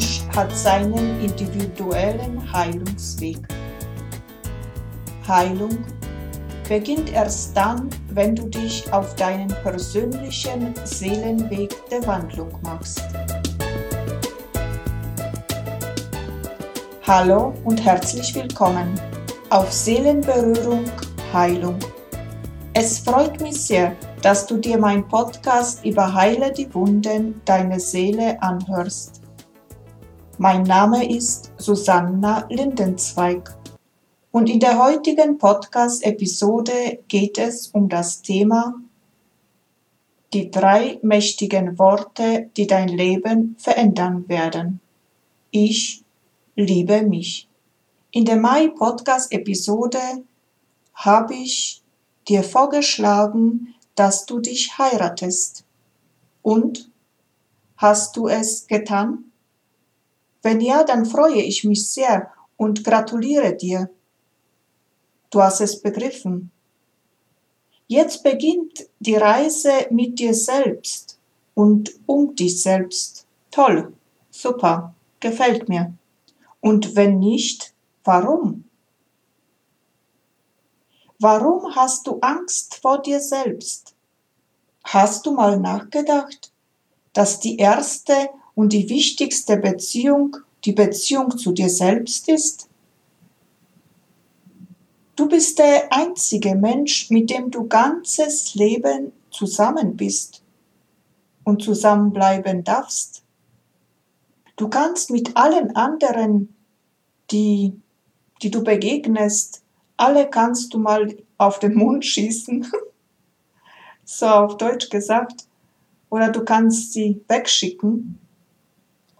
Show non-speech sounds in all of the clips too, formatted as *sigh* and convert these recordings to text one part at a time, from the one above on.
Mensch hat seinen individuellen Heilungsweg. Heilung beginnt erst dann, wenn du dich auf deinen persönlichen Seelenweg der Wandlung machst. Hallo und herzlich willkommen auf Seelenberührung Heilung. Es freut mich sehr, dass du dir mein Podcast über Heile die Wunden deiner Seele anhörst. Mein Name ist Susanna Lindenzweig und in der heutigen Podcast-Episode geht es um das Thema die drei mächtigen Worte, die dein Leben verändern werden. Ich liebe mich. In der Mai-Podcast-Episode habe ich dir vorgeschlagen, dass du dich heiratest. Und? Hast du es getan? Wenn ja, dann freue ich mich sehr und gratuliere dir. Du hast es begriffen. Jetzt beginnt die Reise mit dir selbst und um dich selbst. Toll, super, gefällt mir. Und wenn nicht, warum? Warum hast du Angst vor dir selbst? Hast du mal nachgedacht, dass die erste und die wichtigste Beziehung die Beziehung zu dir selbst ist? Du bist der einzige Mensch, mit dem du ganzes Leben zusammen bist und zusammenbleiben darfst. Du kannst mit allen anderen, die, die du begegnest, alle kannst du mal auf den Mund schießen, *laughs* so auf Deutsch gesagt, oder du kannst sie wegschicken.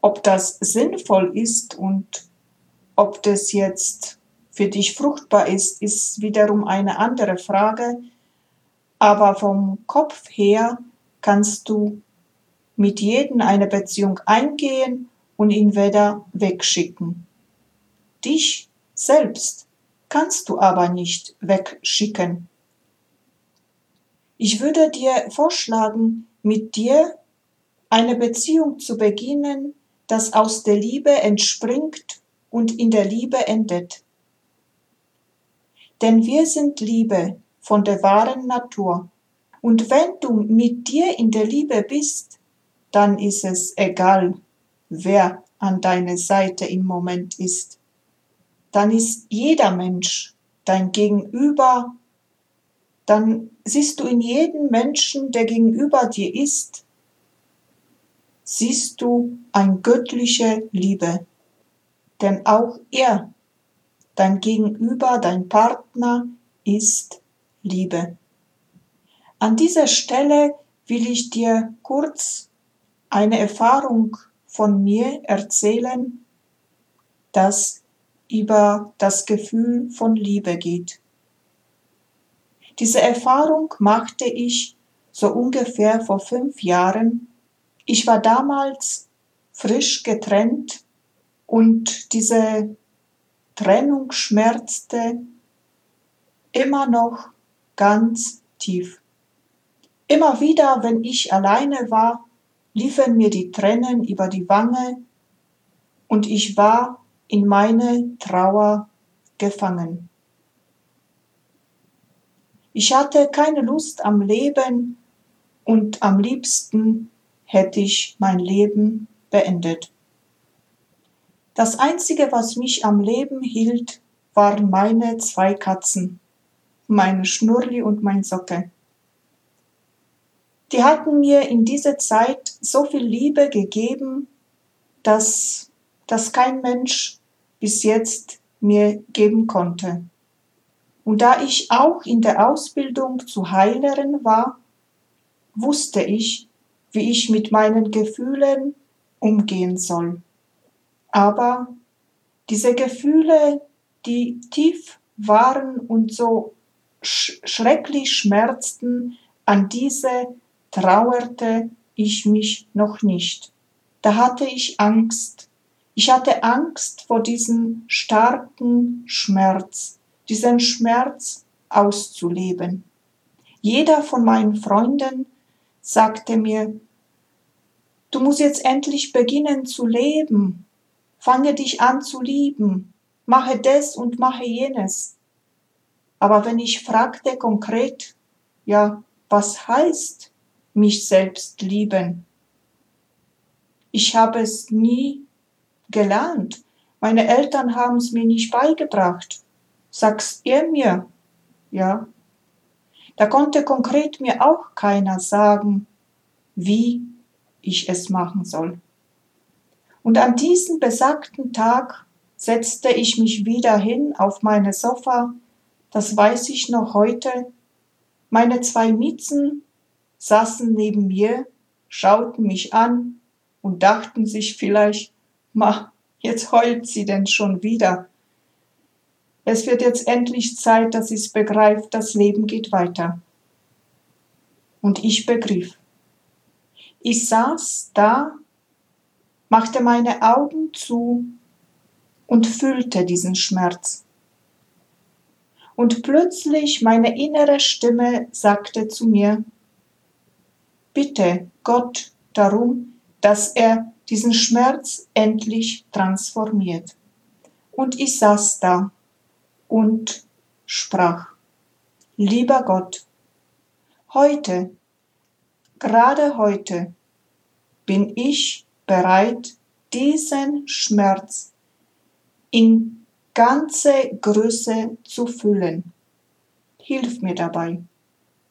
Ob das sinnvoll ist und ob das jetzt für dich fruchtbar ist, ist wiederum eine andere Frage. Aber vom Kopf her kannst du mit jedem eine Beziehung eingehen und ihn wieder wegschicken. Dich selbst kannst du aber nicht wegschicken. Ich würde dir vorschlagen, mit dir eine Beziehung zu beginnen, das aus der Liebe entspringt und in der Liebe endet. Denn wir sind Liebe von der wahren Natur. Und wenn du mit dir in der Liebe bist, dann ist es egal, wer an deiner Seite im Moment ist dann ist jeder Mensch dein Gegenüber, dann siehst du in jedem Menschen, der gegenüber dir ist, siehst du ein göttliche Liebe. Denn auch er, dein Gegenüber, dein Partner, ist Liebe. An dieser Stelle will ich dir kurz eine Erfahrung von mir erzählen, dass über das Gefühl von Liebe geht. Diese Erfahrung machte ich so ungefähr vor fünf Jahren. Ich war damals frisch getrennt und diese Trennung schmerzte immer noch ganz tief. Immer wieder, wenn ich alleine war, liefen mir die Tränen über die Wange und ich war in meine Trauer gefangen. Ich hatte keine Lust am Leben und am liebsten hätte ich mein Leben beendet. Das Einzige, was mich am Leben hielt, waren meine zwei Katzen, meine Schnurri und mein Socke. Die hatten mir in dieser Zeit so viel Liebe gegeben, dass, dass kein Mensch bis jetzt mir geben konnte. Und da ich auch in der Ausbildung zu Heilerin war, wusste ich, wie ich mit meinen Gefühlen umgehen soll. Aber diese Gefühle, die tief waren und so sch schrecklich schmerzten, an diese trauerte ich mich noch nicht. Da hatte ich Angst, ich hatte Angst vor diesem starken Schmerz, diesen Schmerz auszuleben. Jeder von meinen Freunden sagte mir, du musst jetzt endlich beginnen zu leben, fange dich an zu lieben, mache das und mache jenes. Aber wenn ich fragte konkret, ja, was heißt mich selbst lieben? Ich habe es nie gelernt. Meine Eltern haben es mir nicht beigebracht. Sag's ihr mir? Ja. Da konnte konkret mir auch keiner sagen, wie ich es machen soll. Und an diesem besagten Tag setzte ich mich wieder hin auf meine Sofa, das weiß ich noch heute. Meine zwei Miezen saßen neben mir, schauten mich an und dachten sich vielleicht, ma, jetzt heult sie denn schon wieder. Es wird jetzt endlich Zeit, dass sie es begreift, das Leben geht weiter. Und ich begriff. Ich saß da, machte meine Augen zu und fühlte diesen Schmerz. Und plötzlich meine innere Stimme sagte zu mir, bitte Gott darum, dass er diesen Schmerz endlich transformiert. Und ich saß da und sprach, lieber Gott, heute, gerade heute, bin ich bereit, diesen Schmerz in ganze Größe zu füllen. Hilf mir dabei.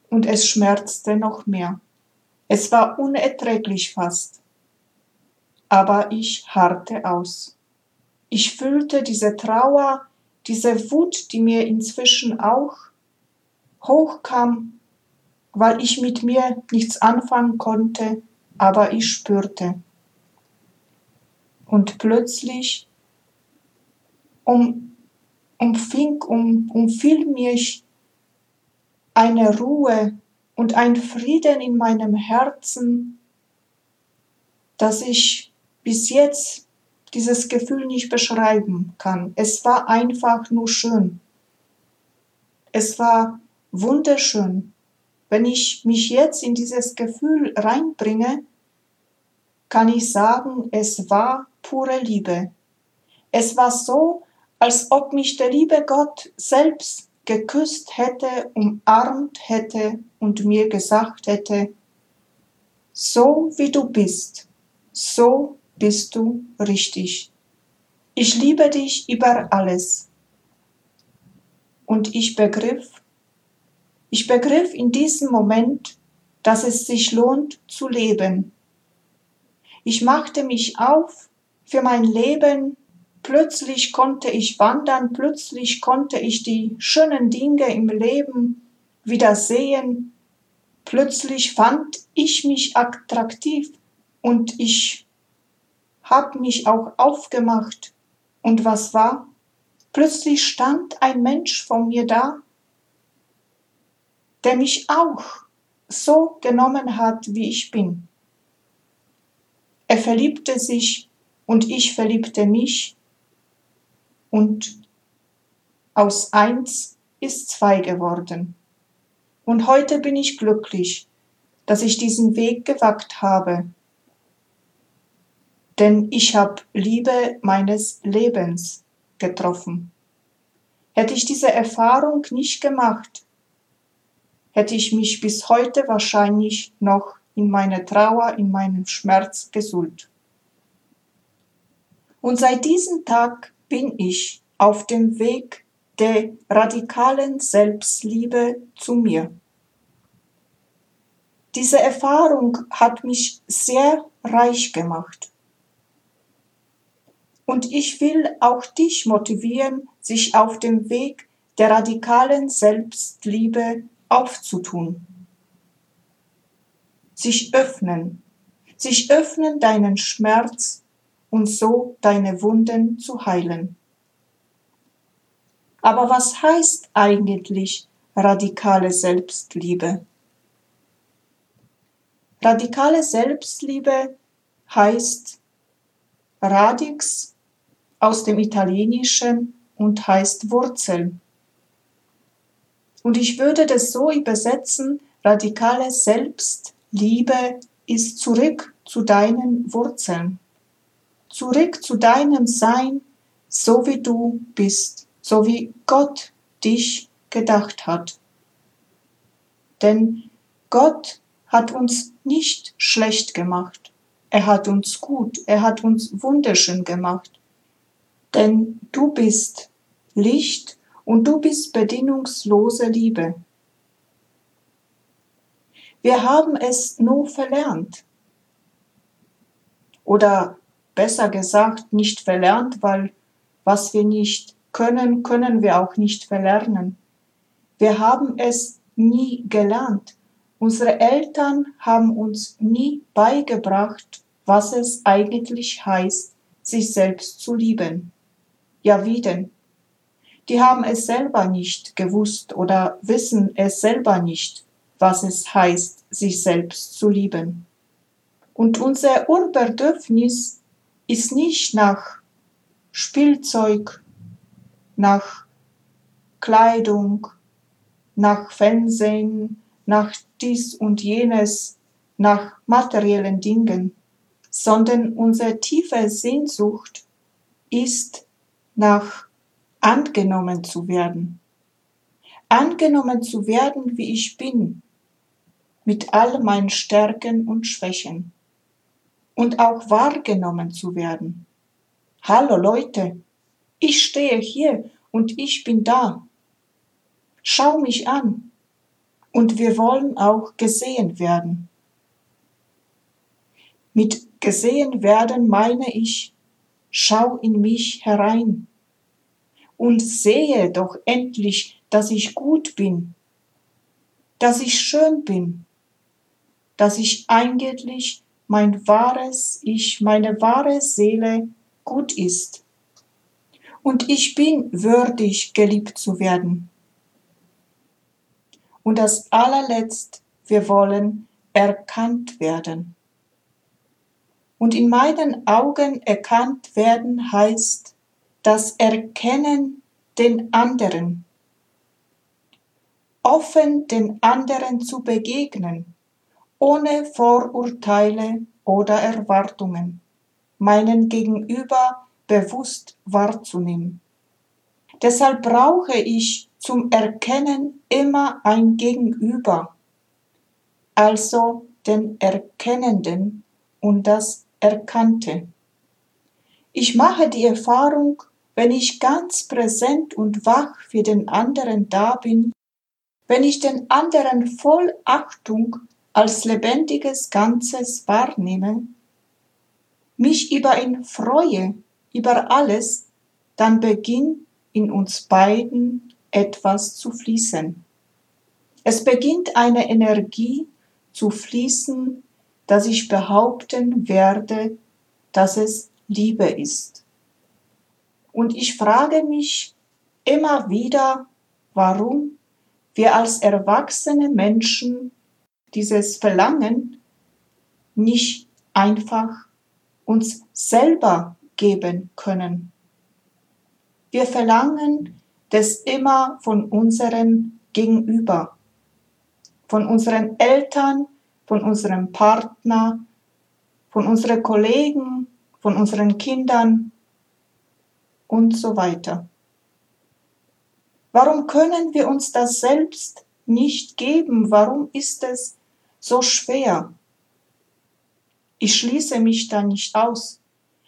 Und es schmerzte noch mehr. Es war unerträglich fast. Aber ich harrte aus. Ich fühlte diese Trauer, diese Wut, die mir inzwischen auch hochkam, weil ich mit mir nichts anfangen konnte, aber ich spürte. Und plötzlich um, umfing, um, umfiel mich eine Ruhe und ein Frieden in meinem Herzen, dass ich bis jetzt dieses Gefühl nicht beschreiben kann. Es war einfach nur schön. Es war wunderschön. Wenn ich mich jetzt in dieses Gefühl reinbringe, kann ich sagen, es war pure Liebe. Es war so, als ob mich der liebe Gott selbst geküsst hätte, umarmt hätte und mir gesagt hätte, so wie du bist, so bist du richtig. Ich liebe dich über alles. Und ich begriff, ich begriff in diesem Moment, dass es sich lohnt zu leben. Ich machte mich auf für mein Leben, plötzlich konnte ich wandern, plötzlich konnte ich die schönen Dinge im Leben wieder sehen, plötzlich fand ich mich attraktiv und ich hab mich auch aufgemacht. Und was war? Plötzlich stand ein Mensch vor mir da, der mich auch so genommen hat, wie ich bin. Er verliebte sich und ich verliebte mich und aus eins ist zwei geworden. Und heute bin ich glücklich, dass ich diesen Weg gewagt habe, denn ich habe Liebe meines Lebens getroffen. Hätte ich diese Erfahrung nicht gemacht, hätte ich mich bis heute wahrscheinlich noch in meiner Trauer, in meinem Schmerz gesult. Und seit diesem Tag bin ich auf dem Weg der radikalen Selbstliebe zu mir. Diese Erfahrung hat mich sehr reich gemacht. Und ich will auch dich motivieren, sich auf dem Weg der radikalen Selbstliebe aufzutun. Sich öffnen, sich öffnen deinen Schmerz und so deine Wunden zu heilen. Aber was heißt eigentlich radikale Selbstliebe? Radikale Selbstliebe heißt Radix aus dem Italienischen und heißt Wurzel. Und ich würde das so übersetzen, radikale Selbstliebe ist zurück zu deinen Wurzeln, zurück zu deinem Sein, so wie du bist, so wie Gott dich gedacht hat. Denn Gott hat uns nicht schlecht gemacht. Er hat uns gut, er hat uns wunderschön gemacht. Denn du bist Licht und du bist bedingungslose Liebe. Wir haben es nur verlernt. Oder besser gesagt, nicht verlernt, weil was wir nicht können, können wir auch nicht verlernen. Wir haben es nie gelernt. Unsere Eltern haben uns nie beigebracht, was es eigentlich heißt, sich selbst zu lieben. Ja, wie denn? Die haben es selber nicht gewusst oder wissen es selber nicht, was es heißt, sich selbst zu lieben. Und unser Urbedürfnis ist nicht nach Spielzeug, nach Kleidung, nach Fernsehen, nach dies und jenes, nach materiellen Dingen, sondern unsere tiefe Sehnsucht ist nach angenommen zu werden. Angenommen zu werden, wie ich bin, mit all meinen Stärken und Schwächen. Und auch wahrgenommen zu werden. Hallo Leute, ich stehe hier und ich bin da. Schau mich an. Und wir wollen auch gesehen werden. Mit gesehen werden meine ich, schau in mich herein und sehe doch endlich, dass ich gut bin, dass ich schön bin, dass ich eigentlich mein wahres Ich, meine wahre Seele gut ist. Und ich bin würdig, geliebt zu werden. Und das allerletzt, wir wollen erkannt werden. Und in meinen Augen erkannt werden heißt, das Erkennen den anderen, offen den anderen zu begegnen, ohne Vorurteile oder Erwartungen, meinen Gegenüber bewusst wahrzunehmen. Deshalb brauche ich zum Erkennen immer ein Gegenüber, also den Erkennenden und das Erkannte. Ich mache die Erfahrung, wenn ich ganz präsent und wach für den anderen da bin, wenn ich den anderen voll Achtung als lebendiges Ganzes wahrnehme, mich über ihn freue, über alles, dann beginnt in uns beiden etwas zu fließen. Es beginnt eine Energie zu fließen, dass ich behaupten werde, dass es Liebe ist. Und ich frage mich immer wieder, warum wir als erwachsene Menschen dieses Verlangen nicht einfach uns selber geben können. Wir verlangen das immer von unseren Gegenüber, von unseren Eltern, von unserem Partner, von unseren Kollegen, von unseren Kindern, und so weiter. Warum können wir uns das selbst nicht geben? Warum ist es so schwer? Ich schließe mich da nicht aus.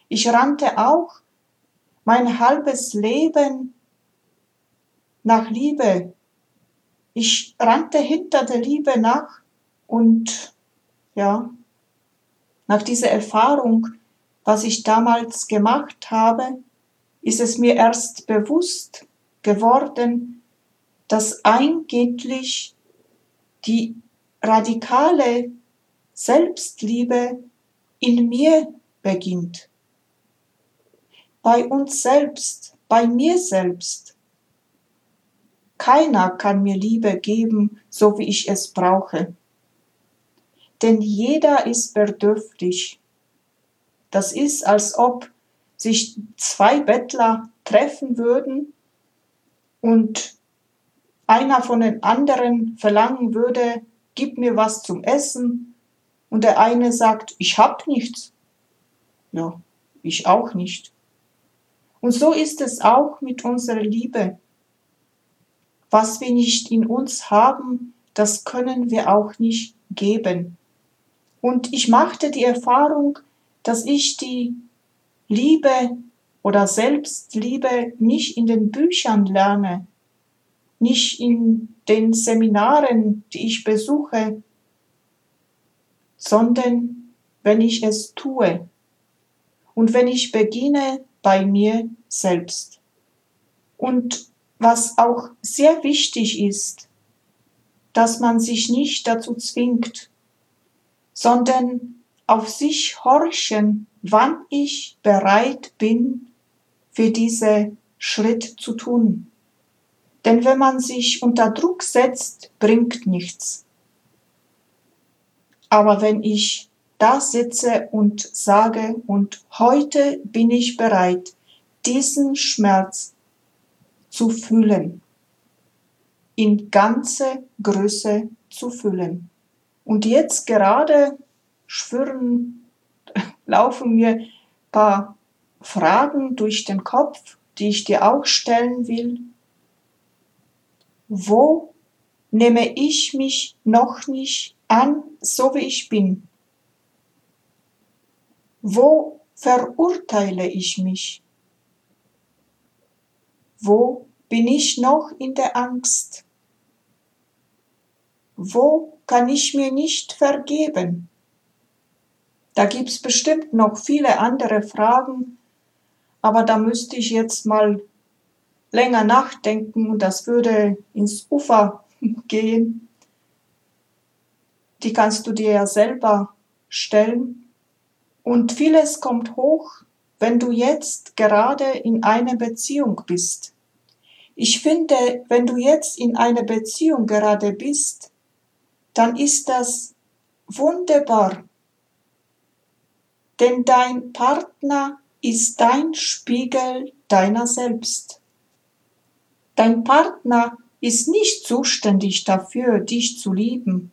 Ich rannte auch mein halbes Leben nach Liebe. Ich rannte hinter der Liebe nach und ja, nach dieser Erfahrung, was ich damals gemacht habe, ist es mir erst bewusst geworden, dass eigentlich die radikale Selbstliebe in mir beginnt. Bei uns selbst, bei mir selbst. Keiner kann mir Liebe geben, so wie ich es brauche. Denn jeder ist bedürftig. Das ist, als ob sich zwei Bettler treffen würden und einer von den anderen verlangen würde, gib mir was zum Essen und der eine sagt, ich hab nichts. Ja, ich auch nicht. Und so ist es auch mit unserer Liebe. Was wir nicht in uns haben, das können wir auch nicht geben. Und ich machte die Erfahrung, dass ich die Liebe oder Selbstliebe nicht in den Büchern lerne, nicht in den Seminaren, die ich besuche, sondern wenn ich es tue und wenn ich beginne bei mir selbst. Und was auch sehr wichtig ist, dass man sich nicht dazu zwingt, sondern auf sich horchen, wann ich bereit bin, für diese Schritt zu tun. Denn wenn man sich unter Druck setzt, bringt nichts. Aber wenn ich da sitze und sage, und heute bin ich bereit, diesen Schmerz zu fühlen, in ganze Größe zu fühlen. Und jetzt gerade schwirren, laufen mir paar Fragen durch den Kopf, die ich dir auch stellen will. Wo nehme ich mich noch nicht an, so wie ich bin? Wo verurteile ich mich? Wo bin ich noch in der Angst? Wo kann ich mir nicht vergeben? Da gibt's bestimmt noch viele andere Fragen, aber da müsste ich jetzt mal länger nachdenken und das würde ins Ufer *laughs* gehen. Die kannst du dir ja selber stellen. Und vieles kommt hoch, wenn du jetzt gerade in einer Beziehung bist. Ich finde, wenn du jetzt in einer Beziehung gerade bist, dann ist das wunderbar. Denn dein Partner ist dein Spiegel deiner selbst. Dein Partner ist nicht zuständig dafür, dich zu lieben.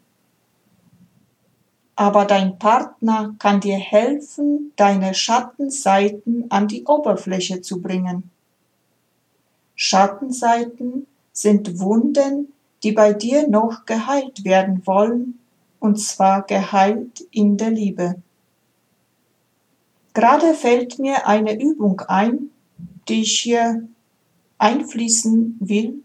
Aber dein Partner kann dir helfen, deine Schattenseiten an die Oberfläche zu bringen. Schattenseiten sind Wunden, die bei dir noch geheilt werden wollen, und zwar geheilt in der Liebe. Gerade fällt mir eine Übung ein, die ich hier einfließen will.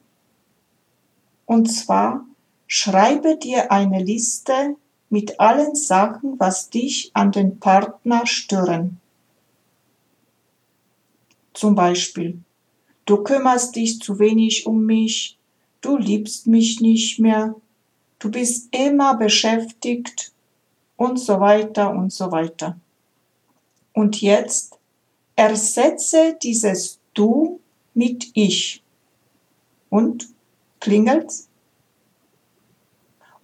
Und zwar schreibe dir eine Liste mit allen Sachen, was dich an den Partner stören. Zum Beispiel, du kümmerst dich zu wenig um mich, du liebst mich nicht mehr, du bist immer beschäftigt und so weiter und so weiter. Und jetzt ersetze dieses Du mit Ich. Und klingelt's?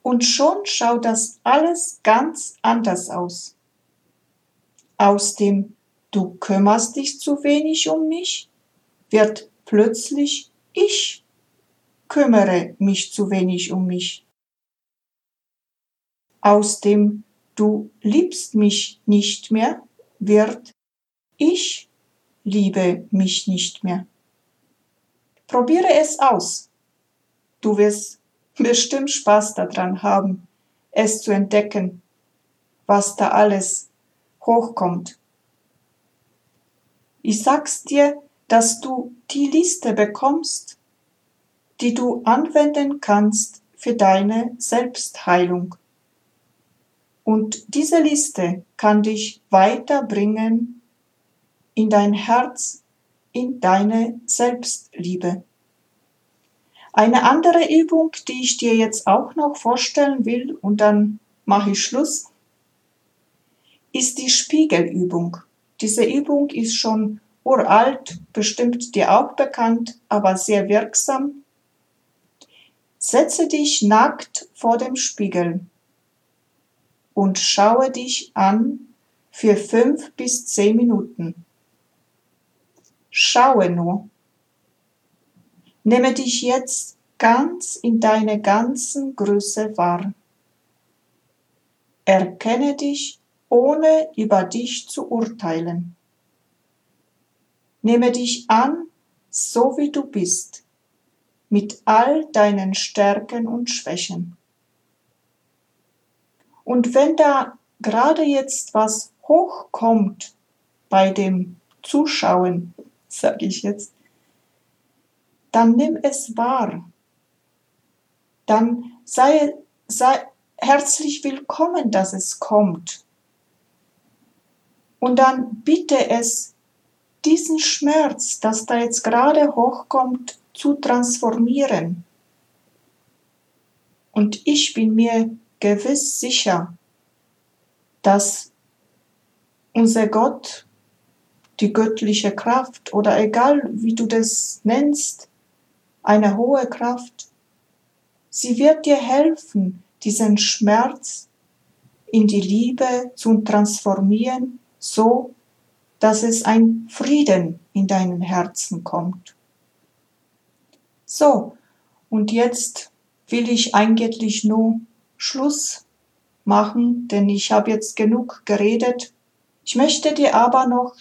Und schon schaut das alles ganz anders aus. Aus dem Du kümmerst dich zu wenig um mich wird plötzlich Ich kümmere mich zu wenig um mich. Aus dem Du liebst mich nicht mehr wird, ich liebe mich nicht mehr. Probiere es aus. Du wirst bestimmt Spaß daran haben, es zu entdecken, was da alles hochkommt. Ich sag's dir, dass du die Liste bekommst, die du anwenden kannst für deine Selbstheilung. Und diese Liste kann dich weiterbringen in dein Herz, in deine Selbstliebe. Eine andere Übung, die ich dir jetzt auch noch vorstellen will und dann mache ich Schluss, ist die Spiegelübung. Diese Übung ist schon uralt, bestimmt dir auch bekannt, aber sehr wirksam. Setze dich nackt vor dem Spiegel und schaue dich an für fünf bis zehn Minuten. Schaue nur. Nehme dich jetzt ganz in deine ganzen Größe wahr. Erkenne dich, ohne über dich zu urteilen. Nehme dich an, so wie du bist, mit all deinen Stärken und Schwächen. Und wenn da gerade jetzt was hochkommt bei dem Zuschauen, sage ich jetzt, dann nimm es wahr. Dann sei, sei herzlich willkommen, dass es kommt. Und dann bitte es, diesen Schmerz, das da jetzt gerade hochkommt, zu transformieren. Und ich bin mir gewiss sicher, dass unser Gott, die göttliche Kraft oder egal wie du das nennst, eine hohe Kraft, sie wird dir helfen, diesen Schmerz in die Liebe zu transformieren, so dass es ein Frieden in deinem Herzen kommt. So, und jetzt will ich eigentlich nur Schluss machen, denn ich habe jetzt genug geredet. Ich möchte dir aber noch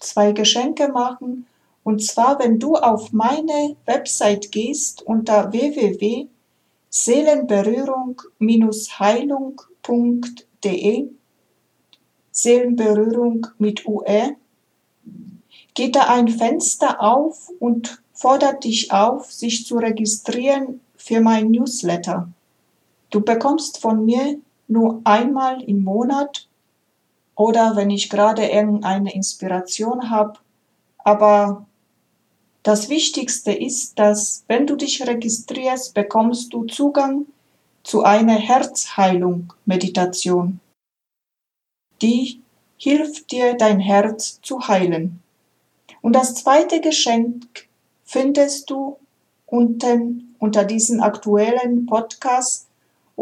zwei Geschenke machen. Und zwar, wenn du auf meine Website gehst unter www.seelenberührung-heilung.de, Seelenberührung mit UE, geht da ein Fenster auf und fordert dich auf, sich zu registrieren für mein Newsletter. Du bekommst von mir nur einmal im Monat oder wenn ich gerade irgendeine Inspiration habe. Aber das Wichtigste ist, dass wenn du dich registrierst, bekommst du Zugang zu einer Herzheilung-Meditation. Die hilft dir, dein Herz zu heilen. Und das zweite Geschenk findest du unten unter diesem aktuellen Podcast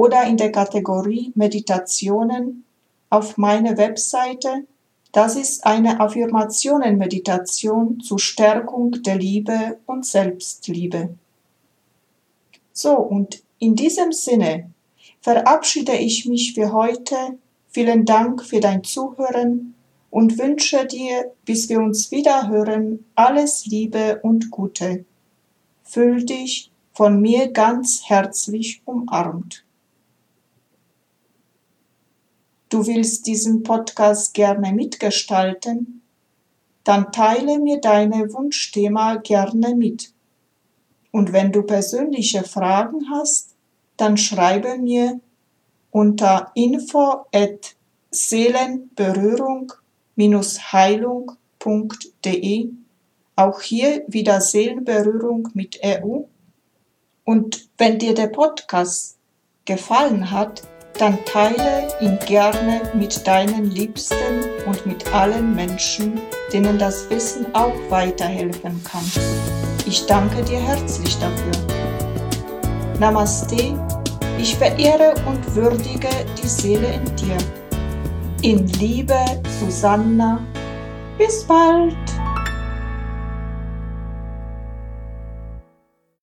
oder in der Kategorie Meditationen auf meiner Webseite. Das ist eine Affirmationenmeditation zur Stärkung der Liebe und Selbstliebe. So, und in diesem Sinne verabschiede ich mich für heute. Vielen Dank für dein Zuhören und wünsche dir, bis wir uns wieder hören, alles Liebe und Gute. Fühl dich von mir ganz herzlich umarmt. Du willst diesen Podcast gerne mitgestalten? Dann teile mir deine Wunschthema gerne mit. Und wenn du persönliche Fragen hast, dann schreibe mir unter info at seelenberührung-heilung.de auch hier wieder Seelenberührung mit EU. Und wenn dir der Podcast gefallen hat, dann teile ihn gerne mit deinen Liebsten und mit allen Menschen, denen das Wissen auch weiterhelfen kann. Ich danke dir herzlich dafür. Namaste, ich verehre und würdige die Seele in dir. In Liebe, Susanna. Bis bald!